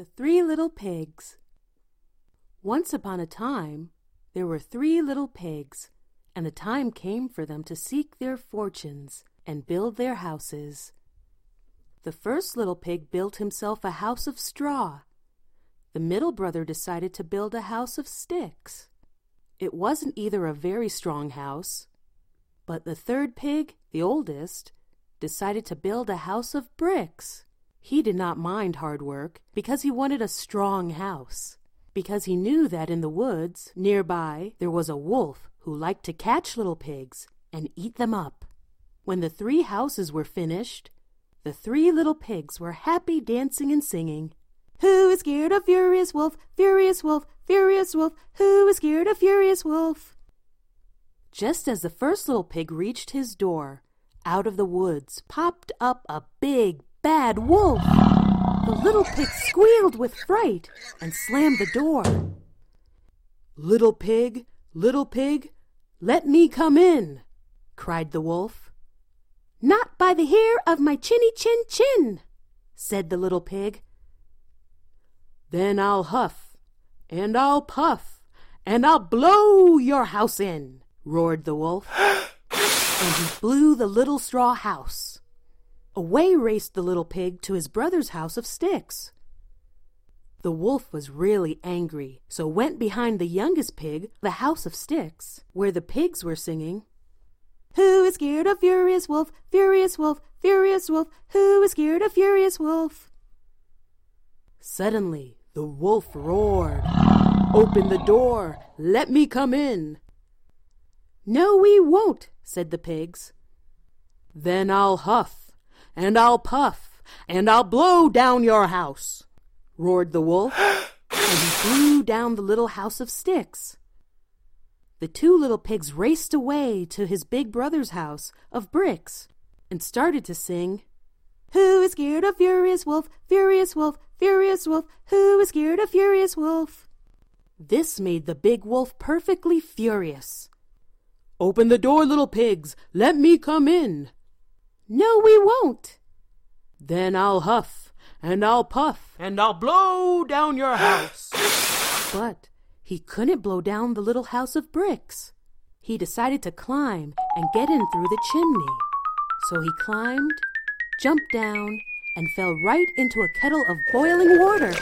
The Three Little Pigs Once upon a time, there were three little pigs, and the time came for them to seek their fortunes and build their houses. The first little pig built himself a house of straw. The middle brother decided to build a house of sticks. It wasn't either a very strong house, but the third pig, the oldest, decided to build a house of bricks. He did not mind hard work because he wanted a strong house. Because he knew that in the woods nearby there was a wolf who liked to catch little pigs and eat them up. When the three houses were finished, the three little pigs were happy dancing and singing. Who is scared of Furious Wolf? Furious Wolf, Furious Wolf, who is scared of Furious Wolf? Just as the first little pig reached his door, out of the woods popped up a big, bad wolf. The little pig squealed with fright and slammed the door. Little pig, little pig, let me come in, cried the wolf. Not by the hair of my chinny chin chin, said the little pig. Then I'll huff, and I'll puff, and I'll blow your house in, roared the wolf. and he blew the little straw house. Away raced the little pig to his brother's house of sticks. The wolf was really angry, so went behind the youngest pig, the house of sticks, where the pigs were singing. Who is scared of Furious Wolf? Furious Wolf, Furious Wolf, who is scared of Furious Wolf? Suddenly, the wolf roared. Open the door! Let me come in! No, we won't, said the pigs. Then I'll huff, and I'll puff, and I'll blow down your house, roared the wolf, and he blew down the little house of sticks. The two little pigs raced away to his big brother's house of bricks and started to sing, Who is scared of Furious Wolf? Furious Wolf, Furious Wolf, who is scared of Furious Wolf? This made the big wolf perfectly furious. Open the door, little pigs. Let me come in. No, we won't. Then I'll huff, and I'll puff, and I'll blow down your house. but he couldn't blow down the little house of bricks. He decided to climb and get in through the chimney. So he climbed, jumped down, and fell right into a kettle of boiling water.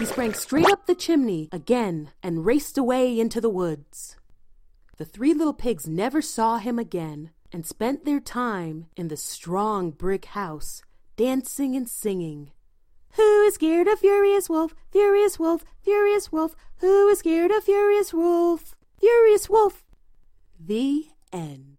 He sprang straight up the chimney again and raced away into the woods. The three little pigs never saw him again and spent their time in the strong brick house, dancing and singing. Who is scared of Furious Wolf? Furious Wolf, Furious Wolf, who is scared of Furious Wolf? Furious Wolf. The end.